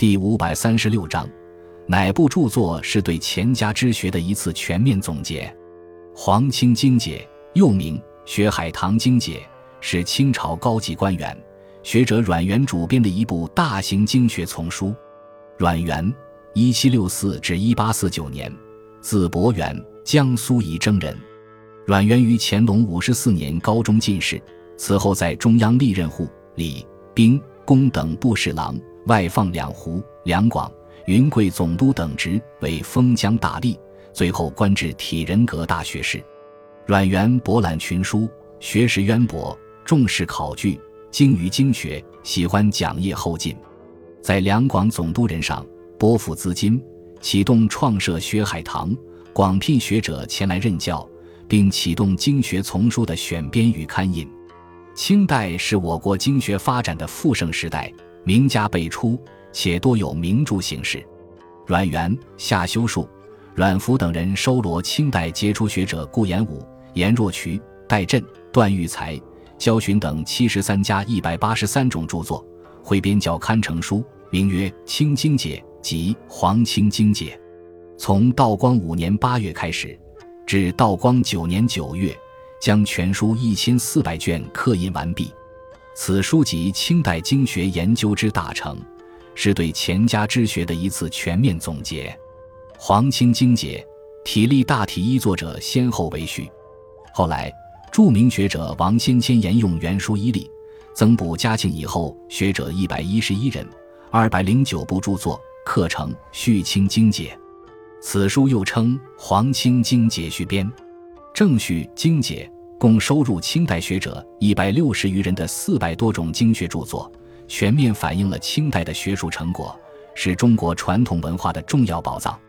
第五百三十六章，哪部著作是对钱家之学的一次全面总结？《黄清经解》又名《学海棠经解》，是清朝高级官员、学者阮元主编的一部大型经学丛书。阮元，一七六四至一八四九年，字伯元，江苏仪征人。阮元于乾隆五十四年高中进士，此后在中央历任户、礼、兵、工等部侍郎，外放两湖、两广、云贵总督等职，为封疆大吏。最后官至体仁阁大学士。阮元博览群书，学识渊博，重视考据，精于经学，喜欢讲业后进。在两广总督任上，拨付资金，启动创设学海堂，广聘学者前来任教。并启动经学丛书的选编与刊印。清代是我国经学发展的富盛时代，名家辈出，且多有名著形式。阮元、夏修树、阮福等人收罗清代杰出学者顾炎武、颜若渠、戴震、段玉裁、焦循等七十三家一百八十三种著作，汇编校刊成书，名曰《清经解》及《黄清经解》。从道光五年八月开始。至道光九年九月，将全书一千四百卷刻印完毕。此书集清代经学研究之大成，是对钱家之学的一次全面总结。《黄清经解》体例大体一作者先后为序。后来，著名学者王先谦沿用原书一例，增补嘉庆以后学者一百一十一人，二百零九部著作，刻成《续清经解》。此书又称《黄清经解序编》，正序经解共收入清代学者一百六十余人的四百多种经学著作，全面反映了清代的学术成果，是中国传统文化的重要宝藏。